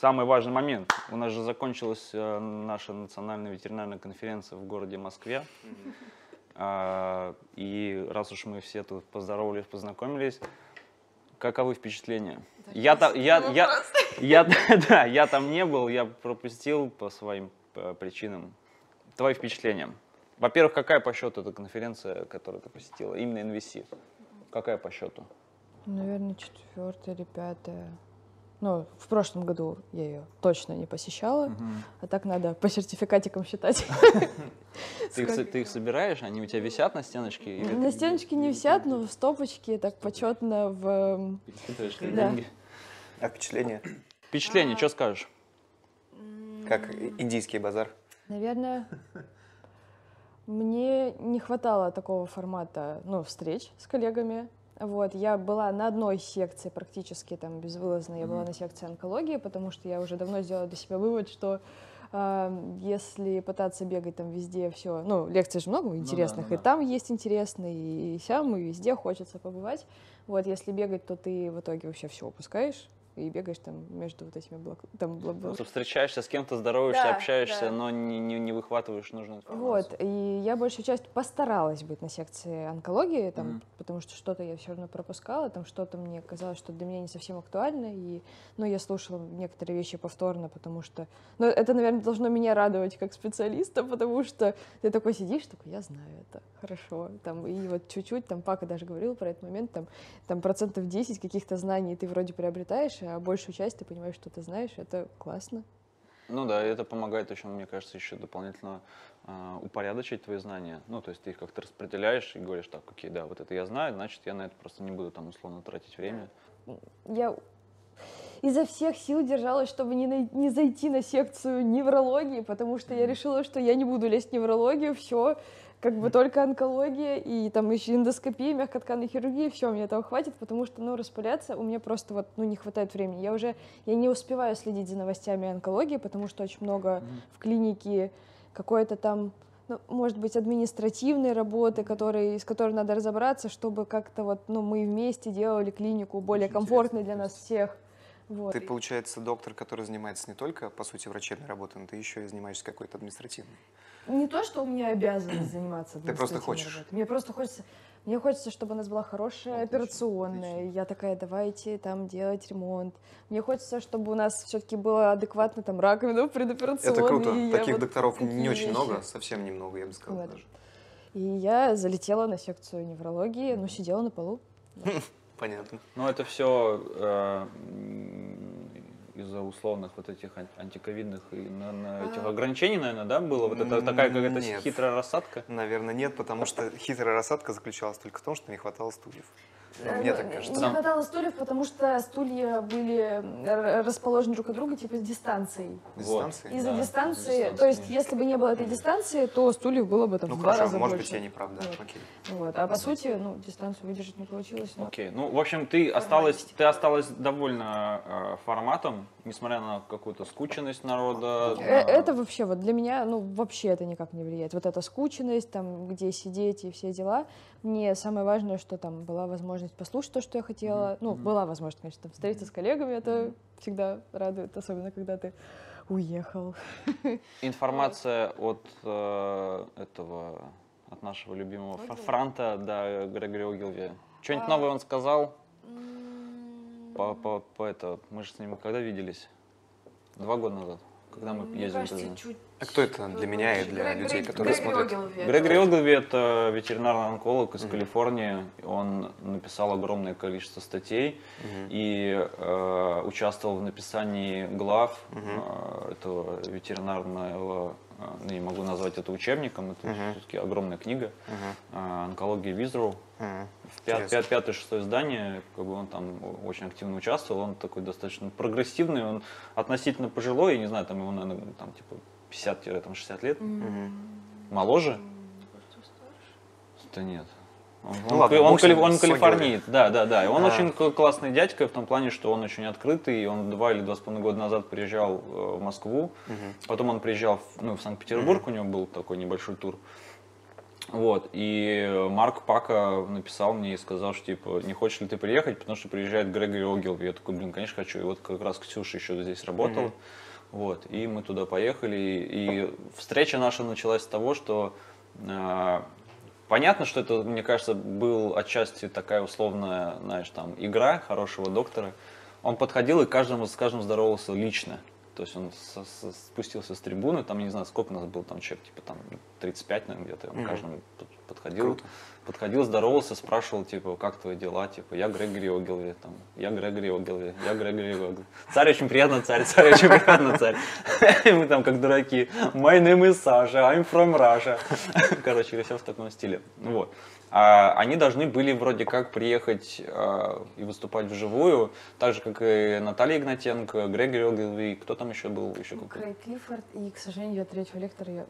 самый важный момент. У нас же закончилась э, наша национальная ветеринарная конференция в городе Москве. А, и раз уж мы все тут поздоровались, познакомились, каковы впечатления? Я, та- я, я, я, да, я там не был, я пропустил по своим э, причинам. Твои впечатления? Во-первых, какая по счету эта конференция, которую ты посетила? Именно NVC. Какая по счету? Наверное, четвертая или пятая. Ну, в прошлом году я ее точно не посещала, а так надо по сертификатикам считать. Ты их, собираешь? Они у тебя висят на стеночке? На стеночке не висят, но в стопочке так почетно в... эм? А впечатление? Впечатление, что скажешь? Как индийский базар? Наверное, мне не хватало такого формата, ну, встреч с коллегами. Вот, я была на одной секции практически там безвылазно, я была на секции онкологии, потому что я уже давно сделала для себя вывод, что а, если пытаться бегать там везде все, ну, лекций же много интересных, да, и да. там есть интересные, и сям, и везде хочется побывать. Вот, если бегать, то ты в итоге вообще все упускаешь и бегаешь там между вот этими блок... там бла- Просто встречаешься с кем-то, здороваешься, Да, общаешься, да. но не, не, не выхватываешь нужную информацию. Вот, и я большую часть постаралась быть на секции онкологии, там, Мгм. потому что что-то я все равно пропускала, там что-то мне казалось, что для меня не совсем актуально, и, ну, я слушала некоторые вещи повторно, потому что, ну, это, наверное, должно меня радовать как специалиста, потому что ты такой сидишь, такой, я знаю это, хорошо, там, и вот чуть-чуть, там, Пака даже говорил про этот момент, там, там процентов 10 каких-то знаний ты вроде приобретаешь, а большую часть ты понимаешь, что ты знаешь, это классно. Ну да, это помогает еще, мне кажется, еще дополнительно а, упорядочить твои знания. Ну, то есть ты их как-то распределяешь и говоришь, так, окей, да, вот это я знаю, значит, я на это просто не буду там условно тратить время. я изо всех сил держалась, чтобы не, не зайти на секцию неврологии, потому что я решила, что я не буду лезть в неврологию, все, как бы только онкология и там еще эндоскопия, мягкотканная хирургия, все, мне этого хватит, потому что, ну, распыляться у меня просто вот, ну, не хватает времени. Я уже, я не успеваю следить за новостями онкологии, потому что очень много в клинике какой-то там ну, может быть, административной работы, которые, с которой надо разобраться, чтобы как-то вот, ну, мы вместе делали клинику более Очень комфортной для нас всех. Вот. Ты, получается, доктор, который занимается не только, по сути, врачебной работой, но ты еще и занимаешься какой-то административной. Не то, что у меня обязанность заниматься Ты просто хочешь. работой. Мне просто хочется, мне хочется, чтобы у нас была хорошая Отлично, операционная. отлично. Я такая, давайте там делать ремонт. Мне хочется, чтобы у нас все-таки было адекватно там раковина предоперационная. Это круто. и Таких вот докторов такие не очень вещи. много, совсем немного, я бы сказал Вот. даже. И я залетела на секцию неврологии, но сидела на полу. Понятно. Ну, это все из-за условных вот этих ан- антиковидных и на, на этих ограничений, наверное, да, было? Вот это такая какая-то нет. хитрая рассадка? Наверное, нет, потому что хитрая рассадка заключалась только в том, что не хватало стульев. Ну, мне так кажется. Не хватало стульев, потому что стулья были расположены друг от друга типа с дистанцией. Дистанции? Из-за Да, дистанции, дистанции, то есть если бы не было этой дистанции, то стульев было бы там Ну в два хорошо, раза может больше. быть, я не прав, да. Вот. Окей. Вот. А по сути, ну, дистанцию выдержать не получилось. но- Окей, ну, в общем, ты осталась, ты осталась довольна э, форматом, несмотря на какую-то скученность народа. Э, на- Это вообще, вот для меня, ну, вообще это никак не влияет. Вот эта скученность, там, где сидеть и все дела. Мне самое важное, что там была возможность послушать то, что я хотела. Ну, была возможность, конечно, там, встретиться с коллегами, это всегда радует, особенно когда ты уехал. Информация от э, этого, от нашего любимого Фра- Франта, да, Грегори Огилви. Что-нибудь А. новое он сказал? По, по, по это, мы же с ним когда виделись? Два года назад, когда мы Мне ездили кажется, чуть А кто это для меня и для Грег- людей, Грег- которые Грегори смотрят? Огилви. Грегори Огилви – это ветеринарный онколог из Мгм. Калифорнии. Он написал огромное количество статей Мгм. и э, участвовал в написании глав Мгм. э, этого ветеринарного, э, ну, не могу назвать это учебником, это Мгм. все-таки огромная книга э, «Онкология Визру». Мгм. В пят- пятое, шестое издание, как бы он там очень активно участвовал, он такой достаточно прогрессивный, он относительно пожилой, я не знаю, там ему, наверное, там типа 50-60 лет, Мгм. моложе. Да нет. Он, Ну он ладно, он, он Огилви. калифорниец, да, да, да. И он А. очень классный дядька в том плане, что он очень открытый. и Он два или два с половиной года назад приезжал э, в Москву. Мгм. Потом он приезжал в, ну, в Санкт-Петербург, у него был такой небольшой тур. Вот, и Марк Пака написал мне и сказал, что, типа, не хочешь ли ты приехать, потому что приезжает Грегори Огилви. Я такой, блин, конечно, хочу. И вот как раз Ксюша еще здесь работала. Мгм. Вот, и мы туда поехали. И встреча наша началась с того, что э, понятно, что это, мне кажется, был отчасти такая условная, знаешь, там, игра хорошего доктора. Он подходил и каждому, с каждым здоровался лично. То есть он со- со- спустился с трибуны, там, не знаю, сколько нас был там человек, типа там 35, наверное, где-то. Он Мгм. каждому под- подходил, Круто. подходил, здоровался, спрашивал, типа, как твои дела, типа, я Грегори Огилви, там, я Грегори Огилви, я Грегори Огилви. Царь очень приятно, царь, царь очень приятно, царь. И мы там как дураки. My name is Sasha, I'm from Russia. Короче, все в таком стиле. Вот. А они должны были вроде как приехать а, и выступать вживую, так же, как и Наталья Игнатенко, Грегори Огилви, кто там еще был? Еще какой-то? Крейг Клиффорд, и, к сожалению, я третьего лектора я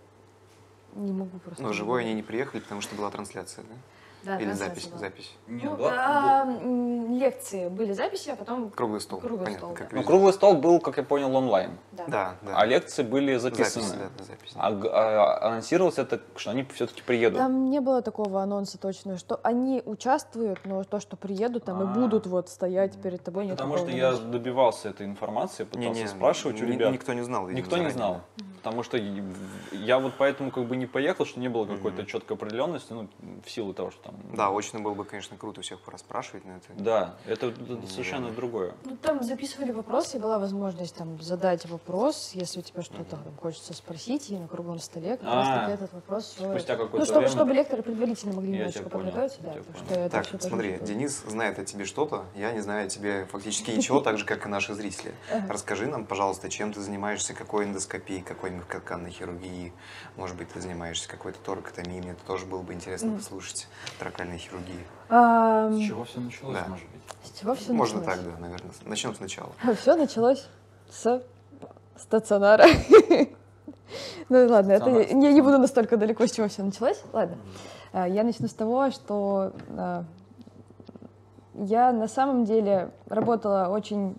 не могу просто. Но живой они не приехали, потому что была трансляция, да? Да, Или запись? была. Запись. Не, Ну, была- а, м, лекции были записи, а потом Круглый стол. Круглый Понятно, стол, да. Ну, круглый стол был, как я понял, онлайн. Да. Да, да. А лекции были записаны. Запись, да, да, запись. А, а анонсировалось это, что они все-таки приедут. Там не было такого анонса точно, что они участвуют, но то, что приедут там А. и будут вот стоять перед тобой. нет Потому что я добивался этой информации, пытался Не-не, спрашивать у ни- ребят. Никто не знал, видимо, Никто не знал. Потому что я вот поэтому как бы не поехал, что не было какой-то четкой определенности, ну, в силу того, что там... Да, очень было бы, конечно, круто у всех пораспрашивать на это. Да, это, совершенно другое. Ну, там записывали вопросы, была возможность там задать вопрос, если у тебя что-то там хочется спросить, и на круглом столе как раз А, таки этот вопрос какое-то Ну, чтобы, время. чтобы лекторы предварительно могли Я немножечко подготовиться, да, потому что это Так, смотри. Денис знает о тебе что-то, я не знаю о тебе фактически ничего, так же, как и наши зрители. Расскажи нам, пожалуйста, чем ты занимаешься, какой эндоскопией, какой мягкотканной хирургией, может быть, ты занимаешься какой-то торакотомией, это тоже было бы интересно послушать, торакальной хирургии. С чего все началось, может быть? С чего все Можно так, да, наверное. Начнем сначала. Все началось с стационара. Ну ладно, это я не буду настолько далеко, с чего все началось. Ладно. А, Я начну с того, что а, я на самом деле работала очень...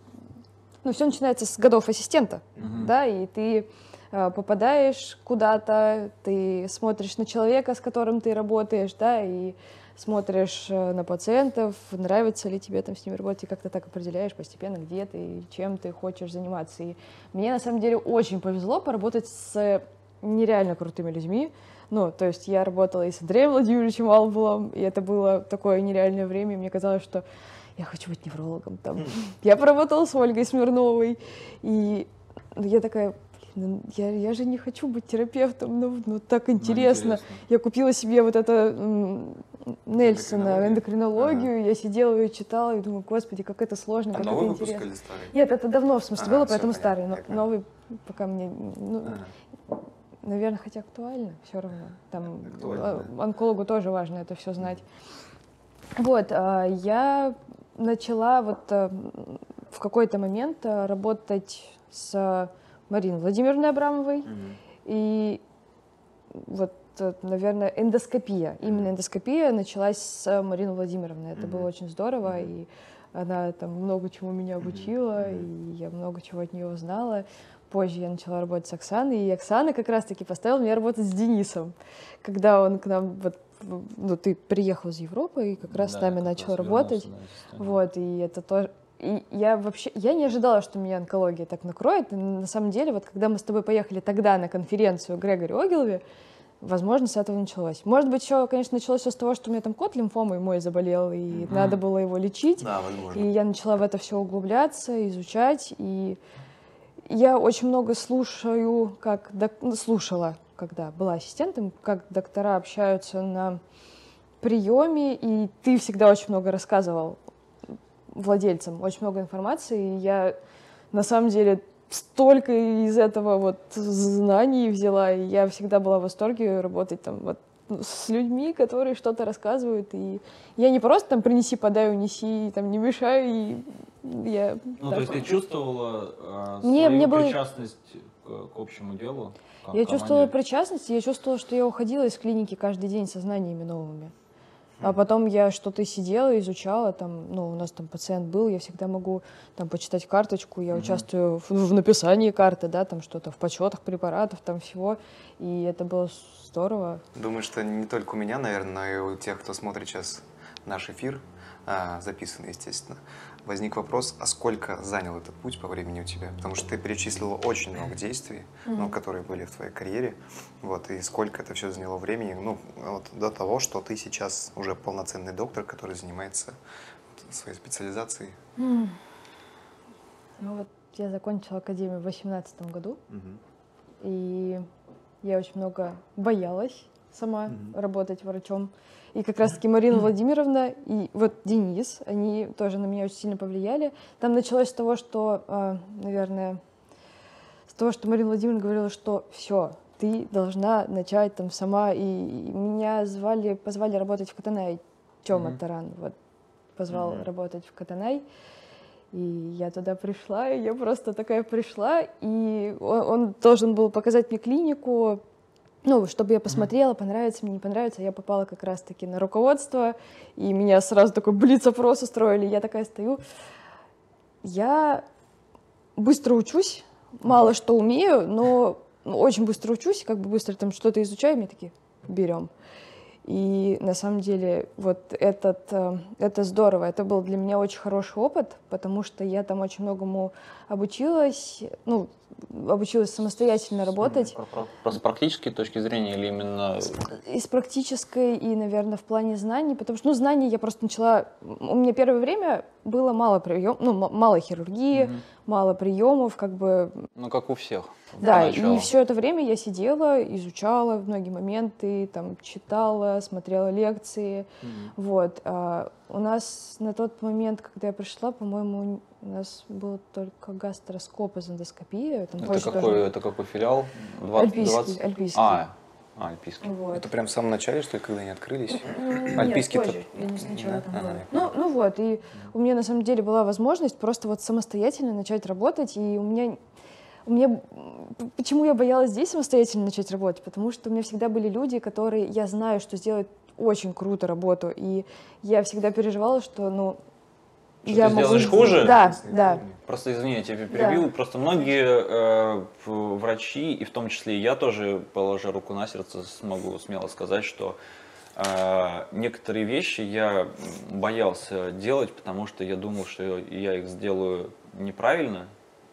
Ну, все начинается с годов ассистента, Мгм. да, и ты а, попадаешь куда-то, ты смотришь на человека, с которым ты работаешь, да, и смотришь э, на пациентов, нравится ли тебе там с ними работать, и как-то так определяешь постепенно, где ты чем ты хочешь заниматься. И мне на самом деле очень повезло поработать с нереально крутыми людьми. Ну, то есть я работала и с Андреем Владимировичем Албулом, и это было такое нереальное время, и мне казалось, что я хочу быть неврологом там. Я поработала с Ольгой Смирновой, и я такая, ну я, я же не хочу быть терапевтом, ну, ну так Ну, интересно. Я купила себе вот это Нельсона, Эндокринологию. эндокринологию, я сидела ее читала и думаю, господи, как это сложно, А как новый это выпуск интересно. или старый? Нет, это давно, в смысле, Ага, было, поэтому понятно, старый, но понял. новый пока мне, ну, Ага. наверное, хотя актуально, все равно. Там Актуально, э, онкологу тоже важно это все знать. Вот, а, я начала вот э, в какой-то момент э, работать с Мариной Владимировной Абрамовой, Мгм. и вот, э, наверное, эндоскопия. Именно эндоскопия началась с Марины Владимировны. Это было Мгм. очень здорово, Мгм. и она там много чему меня обучила, Мгм. и я много чего от нее узнала. Позже я начала работать с Оксаной, и Оксана как раз-таки поставила меня работать с Денисом. Когда он к нам, вот, ну, ты приехал из Европы и как раз Да, с нами начал работать. да. Вот, и это тоже... И я вообще, я не ожидала, что меня онкология так накроет. И на самом деле, вот когда мы с тобой поехали тогда на конференцию Грегори Огилви, возможно, с этого началось. Может быть, еще, конечно, началось всё с того, что у меня там кот лимфомой мой заболел, и Мгм. надо было его лечить. Да, возможно. И я начала в это все углубляться, изучать, и я очень много слушаю, как док- ну, слушала, когда была ассистентом, как доктора общаются на приеме, и ты всегда очень много рассказывал владельцам, очень много информации, и я на самом деле столько из этого вот знаний взяла, и я всегда была в восторге работать там вот с людьми, которые что-то рассказывают, и я не просто там принеси, подай, унеси, там не мешай, и я... Ну, так то есть ты чувствовала а, Мне- свою мне было- причастность к, к общему делу? к Я чувствовала команде? причастность, и я чувствовала, что я уходила из клиники каждый день со знаниями новыми. А потом я что-то сидела, изучала, там, ну, у нас там пациент был, я всегда могу там почитать карточку, я участвую в, в написании карты, да, там что-то в подсчетах препаратов, там всего, и это было здорово. Думаю, что не только у меня, наверное, но и у тех, кто смотрит сейчас наш эфир, а, записанный, естественно, возник вопрос, а сколько занял этот путь по времени у тебя? Потому что ты перечислила очень много действий, ну, которые были в твоей карьере, вот, и сколько это все заняло времени, ну, вот до того, что ты сейчас уже полноценный доктор, который занимается своей специализацией. Ну вот я закончила академию в восемнадцатом году, и я очень много боялась сама работать врачом. И как раз-таки Марина Владимировна и вот Денис, они тоже на меня очень сильно повлияли. Там началось с того, что, а, наверное, с того, что Марина Владимировна говорила, что все, ты должна начать там сама. И, меня звали, позвали работать в Катанай. Тёма Мгм. Таран вот позвал Мгм. работать в Катанай. И я туда пришла, и я просто такая пришла, и он, он должен был показать мне клинику, ну, чтобы я посмотрела, понравится мне, не понравится. Я попала как раз-таки на руководство, и меня сразу такой блиц-опрос устроили. Я такая стою. Я быстро учусь, мало что умею, но очень быстро учусь, как бы быстро там что-то изучаю, и мне такие, берем. И на самом деле вот этот, э, это здорово, это был для меня очень хороший опыт, потому что я там очень многому обучилась, ну, обучилась самостоятельно работать. С практической точки зрения или именно... И с практической, и, наверное, в плане знаний, потому что, ну, знаний я просто начала... У меня первое время было мало прием, ну, мало хирургии, Мгм. мало приемов, как бы Ну, как у всех. да, поначалу. и все это время я сидела, изучала многие моменты, там читала, смотрела лекции. Мгм. Вот. а у нас на тот момент, когда я пришла, по-моему, у нас был только гастроскоп из эндоскопии. Там Это какой, тоже- это какой филиал? 20, Альпийский, 20? альпийский. А, а, альпийский. Вот. Это прям в самом начале, что ли, когда они открылись? М, Альпийский-то- Нет, позже. Я не сначала Да? там была. я Ну, ну вот, и у меня на самом деле была возможность просто вот самостоятельно начать работать, и у меня у меня, почему я боялась здесь самостоятельно начать работать? Потому что у меня всегда были люди, которые, я знаю, что сделают очень круто работу, и я всегда переживала, что, ну, Что я ты могу... сделаешь хуже? Да, да. Просто извини, я тебя перебил. Просто многие э, врачи, и в том числе и я тоже, положа руку на сердце, смогу смело сказать, что э, некоторые вещи я боялся делать, потому что я думал, что я их сделаю неправильно,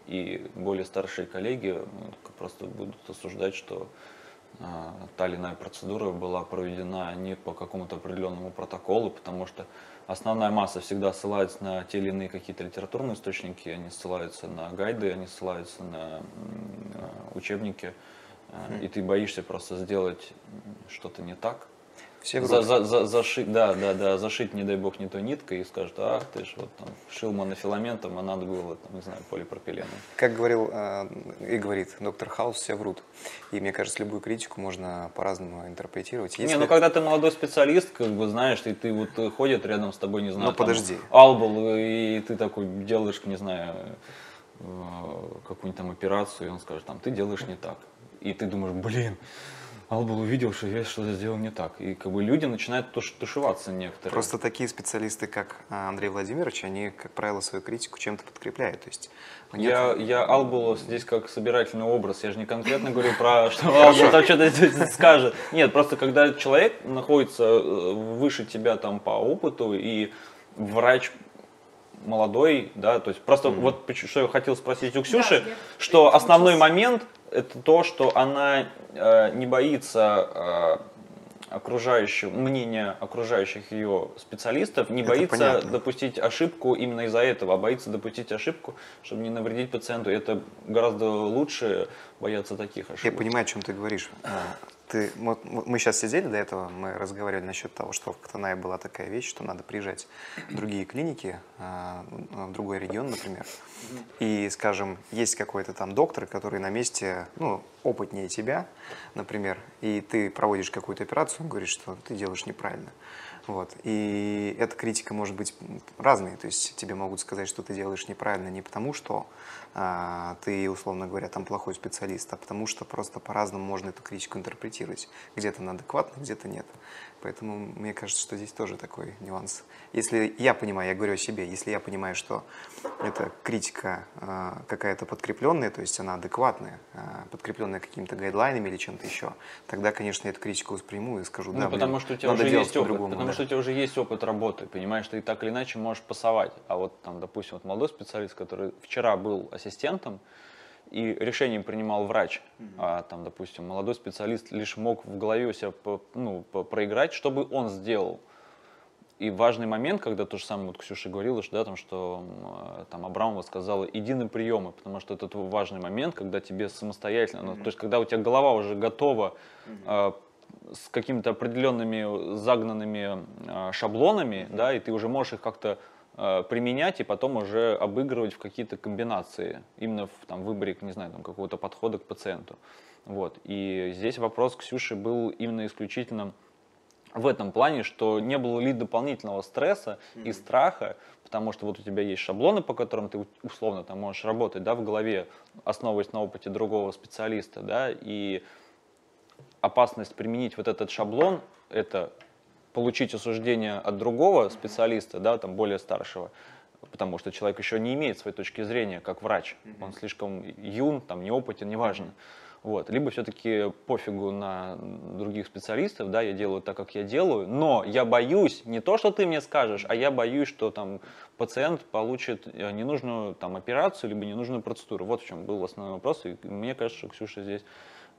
и более старшие коллеги ну, просто будут осуждать, что э, та или иная процедура была проведена не по какому-то определенному протоколу, потому что основная масса всегда ссылается на те или иные какие-то литературные источники, они ссылаются на гайды, они ссылаются на э, учебники, э, и ты боишься просто сделать что-то не так. Все За- за- за- зашить, да, да, да, зашить, не дай бог, не той ниткой и скажут, ах ты ж вот там шил монофиламентом, а надо было, там, не знаю, полипропиленом. Как говорил э, и говорит доктор Хаус, все врут. И мне кажется, любую критику можно по-разному интерпретировать. Не, ну когда ты молодой специалист, как бы знаешь, и ты вот э, ходит рядом с тобой, не знаю, Ну, подожди. Албул, и ты такой делаешь, не знаю, э, какую-нибудь там операцию, и он скажет, там, ты делаешь не так. И ты думаешь, блин, Албул увидел, что я что-то сделал не так. И как бы люди начинают туш- тушеваться некоторые. Просто такие специалисты, как а, Андрей Владимирович, они, как правило, свою критику чем-то подкрепляют. То есть нет- Я, я Албула здесь как собирательный образ. Я же не конкретно говорю про, что Албул там что-то скажет. Нет, просто когда человек находится э, выше тебя там по опыту, и врач молодой, да, то есть просто вот поч- что я хотел спросить у Ксюши, что основной момент это то, что она э, не боится э, окружающего, мнения окружающих ее специалистов, не Это боится понятно. допустить ошибку именно из-за этого, а боится допустить ошибку, чтобы не навредить пациенту. И это гораздо лучше бояться таких Я ошибок. понимаю, о чем ты говоришь. Ты, вот мы сейчас сидели до этого, мы разговаривали насчет того, что в Катанае была такая вещь, что надо приезжать в другие клиники, а, в другой регион, например. И, скажем, есть какой-то там доктор, который на месте, ну, опытнее тебя, например, и ты проводишь какую-то операцию, он говорит, что ты делаешь неправильно. Вот. И эта критика может быть разной. То есть тебе могут сказать, что ты делаешь неправильно не потому, что ты, условно говоря, там плохой специалист, а потому что просто по-разному можно эту критику интерпретировать. интерпретировать. Где-то она адекватна, где-то нет. Поэтому мне кажется, что здесь тоже такой нюанс. Если я понимаю, я говорю о себе, если я понимаю, что эта критика э, какая-то подкрепленная, то есть она адекватная, э, подкрепленная какими-то гайдлайнами или чем-то еще, тогда, конечно, я эту критику восприму и скажу, Ну, да, потому блин, что у тебя надо уже есть опыт, по-другому, потому да. что у тебя уже есть опыт работы, понимаешь, ты так или иначе можешь пасовать. А вот там, допустим, вот молодой специалист, который вчера был ассистентом, и решение принимал врач, а там, допустим, молодой специалист лишь мог в голове у себя ну, проиграть, чтобы он сделал. И важный момент, когда то же самое, вот Ксюша говорила, что, да, там, что там Абрамова сказала, иди на приемы, потому что это важный момент, когда тебе самостоятельно, ну, то есть когда у тебя голова уже готова э, с какими-то определенными загнанными э, шаблонами, да, и ты уже можешь их как-то применять и потом уже обыгрывать в какие-то комбинации, именно в там, выборе, не знаю, там, какого-то подхода к пациенту. Вот. И здесь вопрос Ксюши был именно исключительно в этом плане, что не было ли дополнительного стресса и страха, потому что вот у тебя есть шаблоны, по которым ты условно там можешь работать, да, в голове, основываясь на опыте другого специалиста, да, и опасность применить вот этот шаблон, это получить осуждение от другого специалиста, да, там более старшего, потому что человек еще не имеет своей точки зрения, как врач, он слишком юн, там неопытен, неважно. Вот. Либо все-таки пофигу на других специалистов, да, я делаю так, как я делаю, но я боюсь не то, что ты мне скажешь, а я боюсь, что там пациент получит э, ненужную там операцию, либо ненужную процедуру. Вот в чем был основной вопрос, и мне кажется, что Ксюша здесь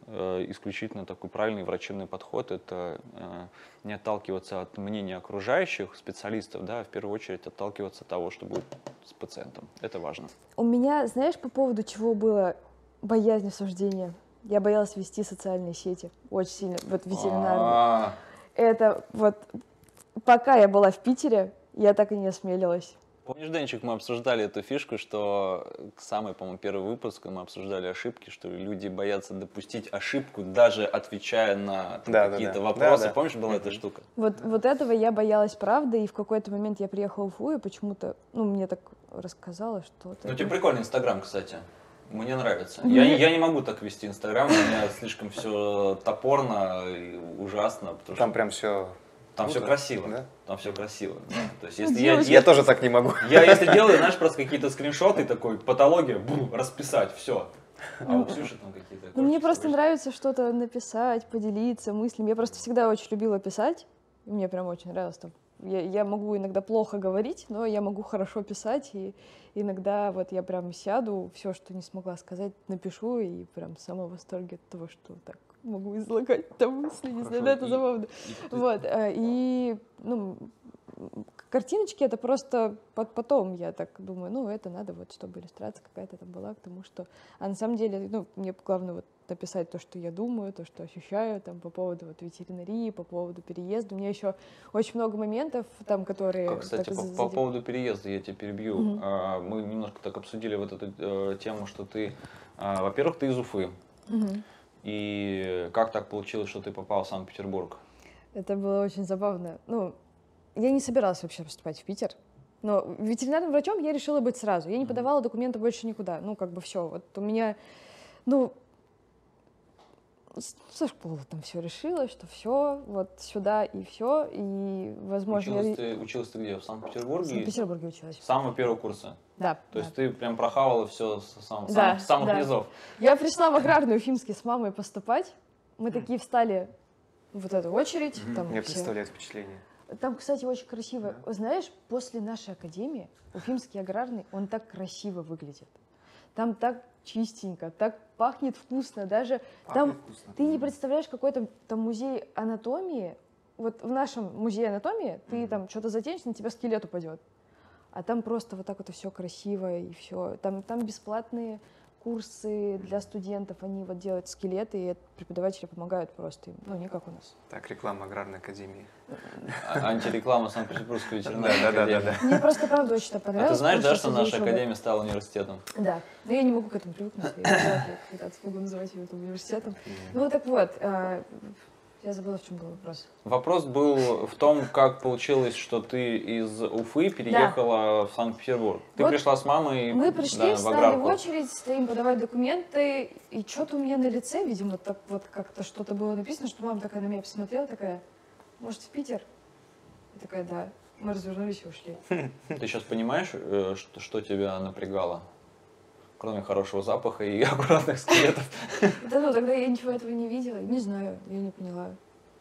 исключительно такой правильный врачебный подход, это э, не отталкиваться от мнения окружающих специалистов, да, а в первую очередь отталкиваться от того, что будет с пациентом. Это важно. У меня, знаешь, по поводу чего было боязнь осуждения? Я боялась вести социальные сети очень сильно, вот ветеринарные. А, Это вот пока я была в Питере, я так и не осмелилась. Помнишь, Денчик, мы обсуждали эту фишку, что самый, по-моему, первый выпуск, мы обсуждали ошибки, что люди боятся допустить ошибку, даже отвечая на там, Да, да, какие-то да. вопросы. Да, да. Помнишь, была эта штука? Вот, вот этого я боялась, правда, и в какой-то момент я приехала в Уфу, и почему-то, ну, мне так рассказала что-то. Ну, тебе прикольный Инстаграм, кстати. Мне нравится. Я, не- я не могу так вести Инстаграм, у меня слишком все топорно и ужасно, потому что Там прям все... там все красиво. Да? Там все красиво. да. То есть, Ну, если я, Я тоже так не могу. я если делаю, знаешь, просто какие-то скриншоты, такой, патология, бу, расписать, все. А у Ксюши там какие-то... Ну, мне просто нравится что-то написать, поделиться мыслями. Я просто всегда очень любила писать. Мне прям очень нравилось там. Я, я могу иногда плохо говорить, но я могу хорошо писать. И иногда вот я прям сяду, все, что не смогла сказать, напишу, и прям сама в восторге от того, что так могу излагать там мысли, не знаю, Хорошо, да, это забавно. и Вот, э, и, ну, картиночки это просто под потом, я так думаю, ну, это надо вот, чтобы иллюстрация какая-то там была к тому, что... А на самом деле, ну, мне главное вот написать то, что я думаю, то, что ощущаю, там, по поводу вот ветеринарии, по поводу переезда. У меня еще очень много моментов, там, которые... Как, Кстати, так по, по поводу переезда я тебя перебью. Мгм. А, мы немножко так обсудили вот эту э, тему, что ты, а, во-первых, ты из Уфы. Мгм. И как так получилось, что ты попал в Санкт-Петербург? Это было очень забавно. Ну, я не собиралась вообще поступать в Питер. Но ветеринарным врачом я решила быть сразу. Я не подавала документы больше никуда. Ну, как бы все. Вот у меня, ну, со школы там все решилось, что все, вот сюда и все. И, возможно, Училась я ты, училась ты где? В в Санкт-Петербурге? Санкт-Петербурге училась. С самого первого курса? Да. То да. есть ты прям прохавала все с сам- Да, самых, самых да. низов? Я пришла в аграрный Уфимский с мамой поступать. Мы такие встали в вот эту очередь. Там Мне все- представляет впечатление. Там, кстати, очень красиво. Знаешь, после нашей академии Уфимский аграрный, он так красиво выглядит. Там так чистенько, так пахнет вкусно. Даже там ты не представляешь, какой там, там музей анатомии. Вот в нашем музее анатомии ты там что-то затянешь, на тебя скелет упадет. А там просто вот так вот все красиво и все. Там, там бесплатные курсы для студентов. Они вот делают скелеты, и преподаватели помогают просто им. Ну, не как у нас. Так, реклама аграрной академии. А- Антиреклама Санкт-Петербургской ветеринарной Да, да, да, да. Мне просто правда очень это А понравилось. ты знаешь, да, что наша академия стала университетом? Да, но я не могу к этому привыкнуть. Я могу называть ее университетом. Ну так вот, а, Я забыла, в чем был вопрос. Вопрос был в том, как получилось, что ты из Уфы переехала в Санкт-Петербург. Ты Вот пришла с мамой Мы пришли, да, в встали в аграрку. очередь, стоим подавать документы, и что-то у меня на лице, видимо, так вот как-то что-то было написано, что мама такая на меня посмотрела, такая, может, в Питер? Я такая, да. Мы развернулись и ушли. Ты сейчас понимаешь, э, что тебя напрягало? Кроме хорошего запаха и аккуратных скелетов. Да ну, тогда я ничего этого не видела, не знаю, я не поняла.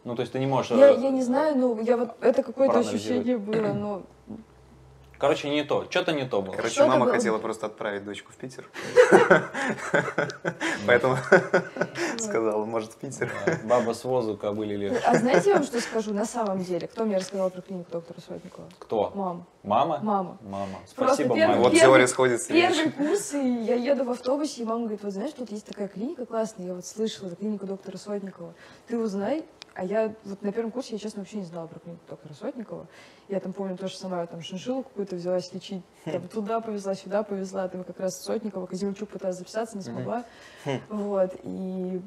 Ну, то есть ты не можешь... Я, э, я не знаю, ну, я вот, это какое-то ощущение было, но Короче, не то. Что-то не то было. Короче, Что-то мама было. хотела просто отправить дочку в Питер. Поэтому сказала, может, в Питер. Баба с возу кобыли лет. А знаете, я вам что скажу? На самом деле, кто мне рассказал про клинику доктора Сотникова? Кто? Мама. Мама? Мама. Мама. Спасибо, мама. Вот теория сходится. Первый курс, и я еду в автобусе, и мама говорит, вот знаешь, тут есть такая клиника классная, я вот слышала, клиника доктора Сотникова. Ты узнай. А я вот на первом курсе, я, честно, вообще не знала про клинику доктора Сотникова. Я там помню тоже сама там шиншиллу какую-то взялась лечить, там туда повезла, сюда повезла, там как раз Сотникова, Казимчук пыталась записаться, не смогла. Вот, и,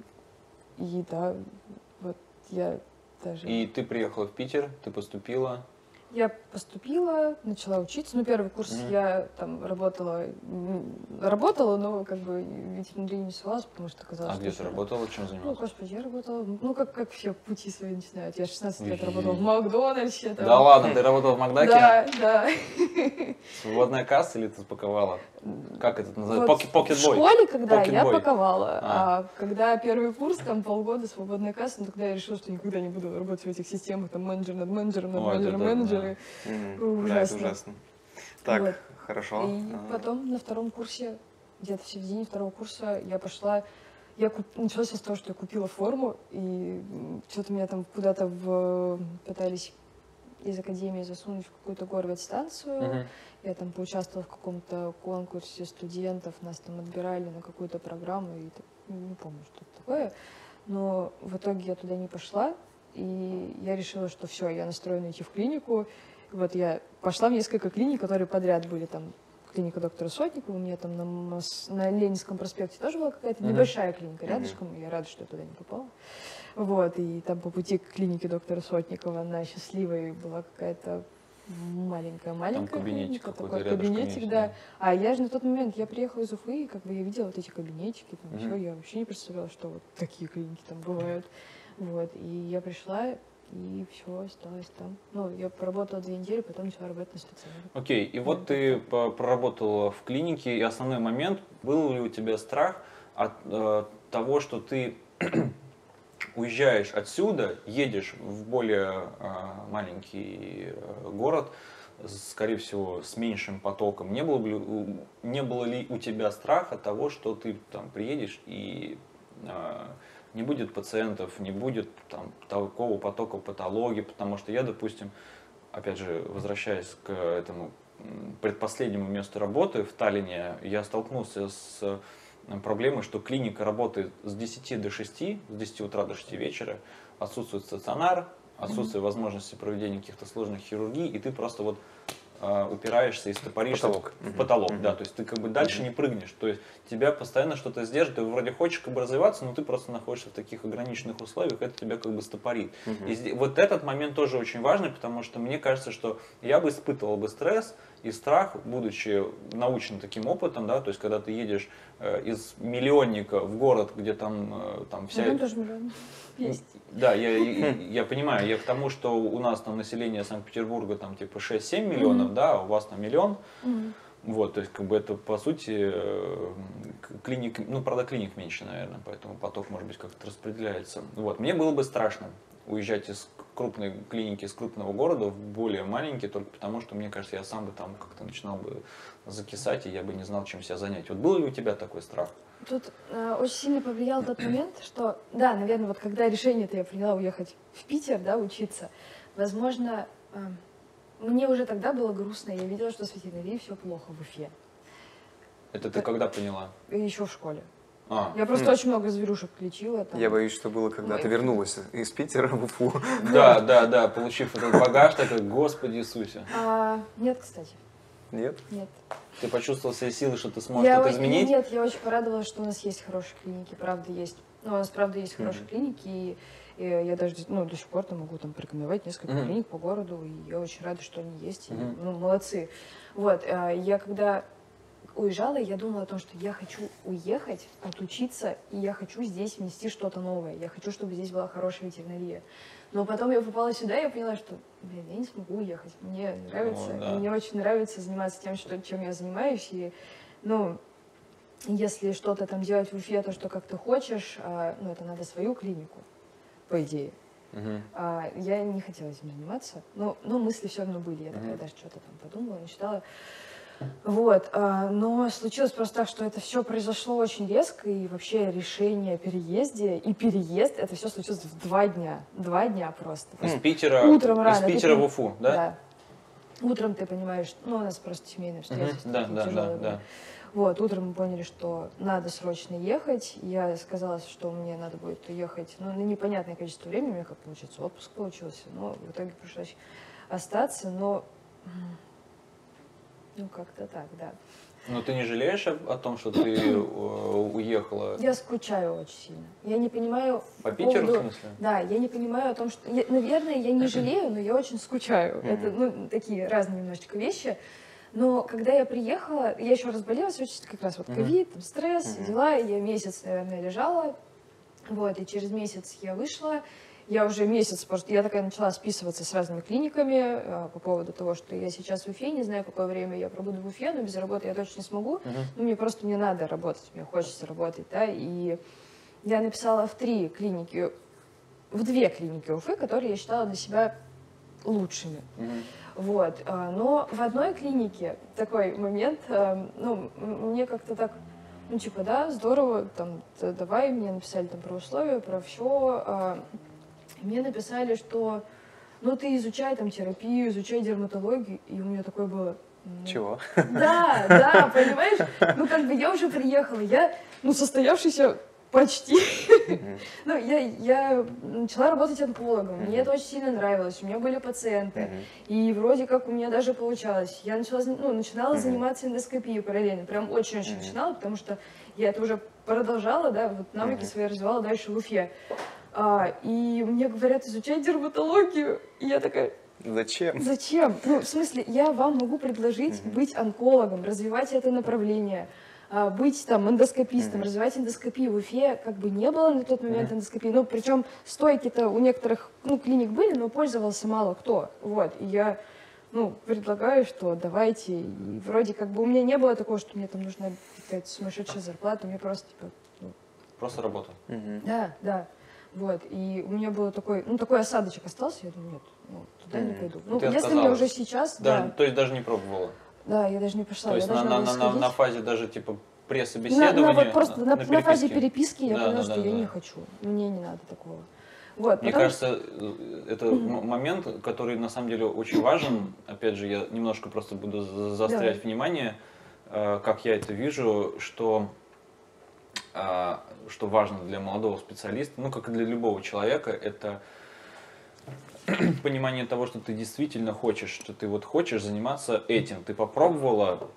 и да, вот я даже... И ты приехала в Питер, ты поступила. Я поступила, начала учиться. Ну, первый курс Мгм. я там работала, работала, но как бы ветеринарии не ссылалась, потому что казалось, А что где ты работала, чем Ну, занималась? господи, я работала, ну, как, как все пути свои начинают. Я 16 лет работала в Макдональдсе. там. Да ладно, ты работала в Макдаке? Да, да. Свободная касса или ты паковала? Как это называется? Вот Поки- в Покетбой. школе, когда я Покетбой. паковала, А. а. когда первый курс, там полгода свободная касса, ну, тогда я решила, что никогда не буду работать в этих системах, там менеджер над менеджером, над менеджером, да, менеджеры. М, Да, это Ужасно. ужасно. Так, Вот. хорошо. И А, потом на втором курсе, где-то в середине второго курса, я пошла, я куп... началось с того, что я купила форму, и что-то меня там куда-то в... пытались из академии засунуть в какую-то горведстанцию. Мгм. Я там поучаствовала в каком-то конкурсе студентов, нас там отбирали на какую-то программу, и ну, не помню, что это такое. Но в итоге я туда не пошла, и я решила, что все, я настроена идти в клинику. Вот я пошла в несколько клиник, которые подряд были там клиника доктора Сотникова, у меня там на, Мос- на Ленинском проспекте тоже была какая-то небольшая клиника рядышком, и я рада, что я туда не попала. Вот, и там по пути к клинике доктора Сотникова на Счастливой была какая-то маленькая-маленькая Там кабинетик клиника, такой кабинетик, есть, да. А я же на тот момент, я приехала из Уфы, и как бы я видела вот эти кабинетики, там Мгм. всё, я вообще не представляла, что вот такие клиники там бывают. Вот, и я пришла, и все, осталось там. Ну, я поработала две недели, потом начала работать на стационаре. Окей, и вот ты проработала в клинике, и основной момент, был ли у тебя страх от э, того, что ты уезжаешь отсюда, едешь в более э, маленький э, город, скорее всего, с меньшим потоком. Не было, бы ли не было ли у тебя страха того, что ты там приедешь и э, не будет пациентов, не будет там такого потока патологии, потому что я, допустим, опять же, возвращаясь к этому предпоследнему месту работы в Таллине, я столкнулся с проблемой, что клиника работает с 10 до 6, с 10 утра до 6 вечера, отсутствует стационар, отсутствие возможности проведения каких-то сложных хирургий, и ты просто вот э, упираешься и стопоришься Потолок. в потолок, Мгм. да, то есть ты как бы дальше не прыгнешь, то есть тебя постоянно что-то сдержит, ты вроде хочешь как бы развиваться, но ты просто находишься в таких ограниченных условиях, это тебя как бы стопорит. Мгм. И вот этот момент тоже очень важный, потому что мне кажется, что я бы испытывал бы стресс и страх, будучи научен таким опытом, да, то есть когда ты едешь э, из миллионника в город, где там, э, там вся... Там тоже миллион есть. Да, я, я, я понимаю, я к тому, что у нас там население Санкт-Петербурга там типа 6-7 миллионов, Мгм. да, а у вас там миллион, Мгм. вот, то есть, как бы это, по сути, э, клиник, ну, правда, клиник меньше, наверное, поэтому поток, может быть, как-то распределяется. Вот, мне было бы страшно уезжать из крупной клиники, из крупного города в более маленький, только потому, что, мне кажется, я сам бы там как-то начинал бы закисать, и я бы не знал, чем себя занять. Вот был ли у тебя такой страх? Тут э, очень сильно повлиял тот момент, что, да, наверное, вот когда решение-то я приняла уехать в Питер, да, учиться, возможно, э, мне уже тогда было грустно, я видела, что с ветеринарией все плохо в Уфе, Это ты когда поняла? еще в школе. А, Я просто М. очень много зверюшек лечила. Там. Я боюсь, что было, когда Ой. ты вернулась из Питера в Уфу. да, да, да, получив этот багаж, такой, Господи Иисусе. А, нет, кстати, Нет? нет. Ты почувствовал все силы, что ты сможешь я что-то очень- изменить? Нет, я очень порадовалась, что у нас есть хорошие клиники, правда есть. Ну, у нас, правда, есть хорошие клиники, и И я даже ну, до сих пор там могу там порекомендовать несколько клиник по городу, и я очень рада, что они есть, и, ну, молодцы. Вот, э, я когда уезжала, я думала о том, что я хочу уехать, отучиться, и я хочу здесь внести что-то новое. Я хочу, чтобы здесь была хорошая ветеринария. Но потом я попала сюда, и я поняла, что, блин, я не смогу уехать. Мне нравится, Ну, да. мне очень нравится заниматься тем, что, чем я занимаюсь. И, ну, если что-то там делать в Уфе, то, что как ты хочешь, а, ну, это надо свою клинику, по идее. Мгм. А, я не хотела этим заниматься, но, но мысли все равно были. Я такая Мгм. даже что-то там подумала, начитала. Вот, а, но случилось просто так, что это все произошло очень резко, и вообще решение о переезде и переезд, это все случилось в два дня. Два дня просто. Из Питера, Утром рано. из ты Питера пон- в Уфу, да? Утром ты понимаешь, ну, у нас просто семейные обстоятельства. Да, такие да, да, тяжелые были. да. Вот, утром мы поняли, что надо срочно ехать. Я сказала, что мне надо будет ехать, ну, на непонятное количество времени, у меня как получится, отпуск получился. Но в итоге пришлось остаться, но... Ну, как-то так, да. Но ты не жалеешь о, том, что ты э, уехала Я скучаю очень сильно. Я не понимаю... по Питеру, в поводу- смысле? Да, я не понимаю о том, что... я- наверное, я не жалею, но я очень скучаю. Это, ну, такие разные немножечко вещи. Но когда я приехала, я еще разболелась, очень как раз вот ковид, стресс, дела. Я месяц, наверное, лежала. Вот, и через месяц я вышла. Я уже месяц, просто я такая начала списываться с разными клиниками э, по поводу того, что я сейчас в Уфе, не знаю, какое время я пробуду в Уфе, но без работы я точно не смогу. Мгм. Ну, мне просто не надо работать, мне хочется работать, да, и я написала в три клиники, в две клиники Уфы, которые я считала для себя лучшими. Мгм. Вот, а, но в одной клинике такой момент, а, ну, мне как-то так, ну, типа, да, здорово, там, давай, мне написали там про условия, про все, мне написали, что, ну, ты изучай там терапию, изучай дерматологию, и у меня такое было, ну, Чего? да, да, понимаешь? Ну, как бы я уже приехала, я, ну, состоявшийся почти. Ну, я, я начала работать онкологом, мне это очень сильно нравилось, у меня были пациенты, Мгм. и вроде как у меня даже получалось. Я начала, ну, начинала заниматься эндоскопией параллельно, прям очень-очень начинала, потому что я это уже продолжала, да, вот навыки свои развивала дальше в Уфе. А, и мне говорят, изучай дерматологию, и я такая, Зачем? Зачем? Ну, в смысле, я вам могу предложить Мгм. быть онкологом, развивать это направление, а, быть там эндоскопистом, Мгм. развивать эндоскопию. В Уфе как бы не было на тот момент Мгм. эндоскопии. Ну, причем стойки-то у некоторых ну, клиник были, но пользовался мало кто. Вот. И я ну, предлагаю, что давайте. И вроде как бы у меня не было такого, что мне там нужна какая-то сумасшедшая зарплата. Мне просто типа, Просто работа. Мгм. да, да. Вот, и у меня был такой, ну, такой осадочек остался, я думаю, нет, ну, туда не Мгм. пойду. Ну, Ты если мне уже сейчас, Даже, да, То есть даже не пробовала. да, я даже не пошла, То есть на, на, была на, на, на фазе даже типа На- пресс-собеседования. на вот просто на, на фазе переписке. переписки я Да, поняла, да, что да, я да. не хочу, мне не надо такого. Вот, Мне потом- кажется, э, это м- момент, который на самом деле очень важен. Опять же, я немножко просто буду за- заострять Давай. внимание, э, как я это вижу, что а, что важно для молодого специалиста, ну как и для любого человека, это понимание того, что ты действительно хочешь, что ты вот хочешь заниматься этим. Ты попробовала,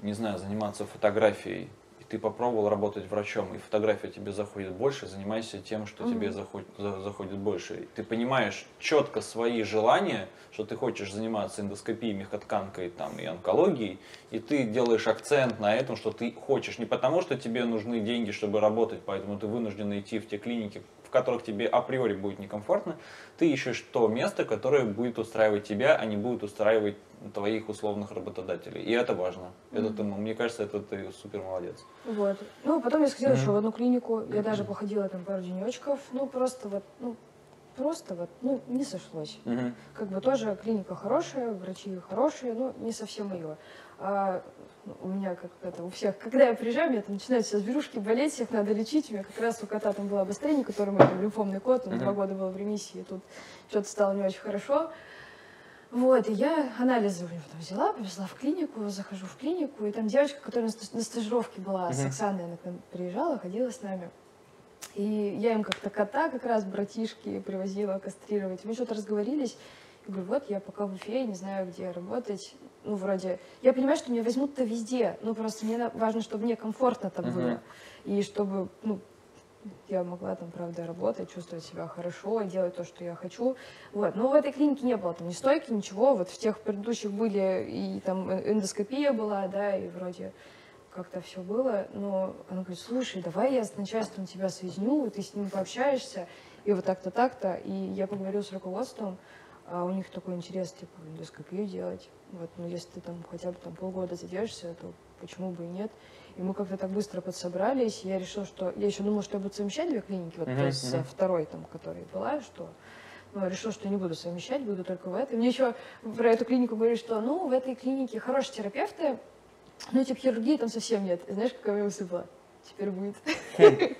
не знаю, заниматься фотографией, ты попробовал работать врачом, и фотография тебе заходит больше, занимайся тем, что тебе Мгм. заходит, за- заходит больше. Ты понимаешь четко свои желания, что ты хочешь заниматься эндоскопией, мехотканкой там, и онкологией, и ты делаешь акцент на этом, что ты хочешь. Не потому, что тебе нужны деньги, чтобы работать, поэтому ты вынужден идти в те клиники, которых тебе априори будет некомфортно, ты ищешь то место, которое будет устраивать тебя, а не будет устраивать твоих условных работодателей. И это важно. Это ты, мне кажется, это ты супер молодец. Вот. Ну, потом я сходила Мгм. еще в одну клинику, я даже походила там пару денечков, ну, просто вот, ну, просто вот, ну, не сошлось. Мгм. Как бы тоже клиника хорошая, врачи хорошие, но не совсем мое. А у меня как это у всех, когда я приезжаю, у меня там начинают все зверушки болеть, всех надо лечить. У меня как раз у кота там было обострение, который мой там, лимфомный кот, он два года был в ремиссии, и тут что-то стало не очень хорошо. Вот, и я анализы у него там взяла, повезла в клинику, захожу в клинику, и там девочка, которая на ста- на стажировке была, с Мгм. Оксаной, она к нам приезжала, ходила с нами. И я им как-то кота как раз, братишки, привозила кастрировать. Мы что-то разговорились. Я говорю, вот я пока в Уфе, не знаю, где работать. Ну, вроде, я понимаю, что меня возьмут-то везде, но просто мне важно, чтобы мне комфортно там Мгм. было. И чтобы, ну, я могла там, правда, работать, чувствовать себя хорошо, делать то, что я хочу. Вот. Но в этой клинике не было там ни стойки, ничего. Вот в тех предыдущих были и там э- эндоскопия была, да, и вроде как-то все было. Но она говорит, слушай, давай я с начальством тебя соединю, ты с ним пообщаешься, и вот так-то, так-то. И я поговорю с руководством, а у них такой интерес, типа, эндоскопию делать. Вот, ну, если ты там хотя бы там полгода задержишься, то почему бы и нет. И мы как-то так быстро подсобрались, я решила, что... Я еще думала, что я буду совмещать две клиники, вот Мгм, с мгм. второй, там, которой была, что... Ну, я решила, что не буду совмещать, буду только в этой. Мне еще про эту клинику говорили, что, ну, в этой клинике хорошие терапевты, ну, типа, хирургии там совсем нет. И знаешь, какая я высыпала? Теперь будет.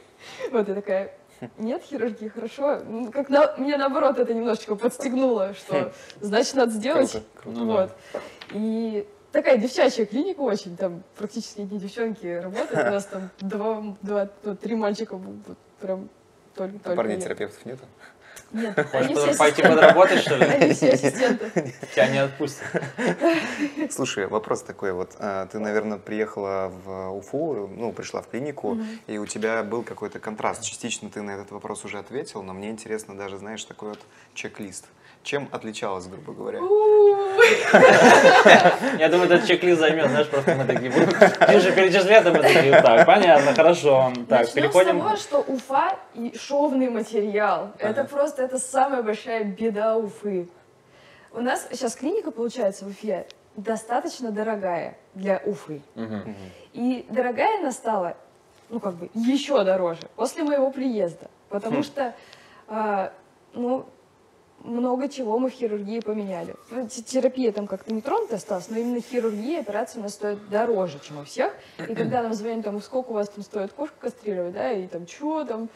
Вот я такая, нет хирургии, хорошо. Ну, Как на, меня наоборот это немножечко подстегнуло, что значит надо сделать. Круто, круто. Да. Вот. И такая девчачья клиника очень, там практически одни девчонки работают, у нас там два, два, ну, три мальчика вот прям только, А только парней я. терапевтов нету? Нет, Хочешь они все пойти подработать, что ли? Они все ассистенты. Тебя не отпустят. Слушай, вопрос такой вот. а, Ты, наверное, приехала в Уфу, ну, пришла в клинику, и у тебя был какой-то контраст. Частично ты на этот вопрос уже ответил, но мне интересно даже, знаешь, такой вот чек-лист. Чем отличалась, грубо говоря? Я думаю, этот чек-лист займет, знаешь, просто мы такие будем. Же перечислять, а мы такие, так, понятно, хорошо. Так, Начнем переходим. с того, что Уфа и шовный материал. Это просто, это самая большая беда Уфы. У нас сейчас клиника, получается, в Уфе достаточно дорогая для Уфы. И дорогая она стала, ну, как бы, еще дороже после моего приезда. Потому что, а, ну, много чего мы в хирургии поменяли. Ну, те- Терапия там как-то не тронута осталась, но именно хирургия операция у нас стоит дороже, чем у всех. И когда нам звонят, там, сколько у вас там стоит кошку кастрировать, да, и там, что там,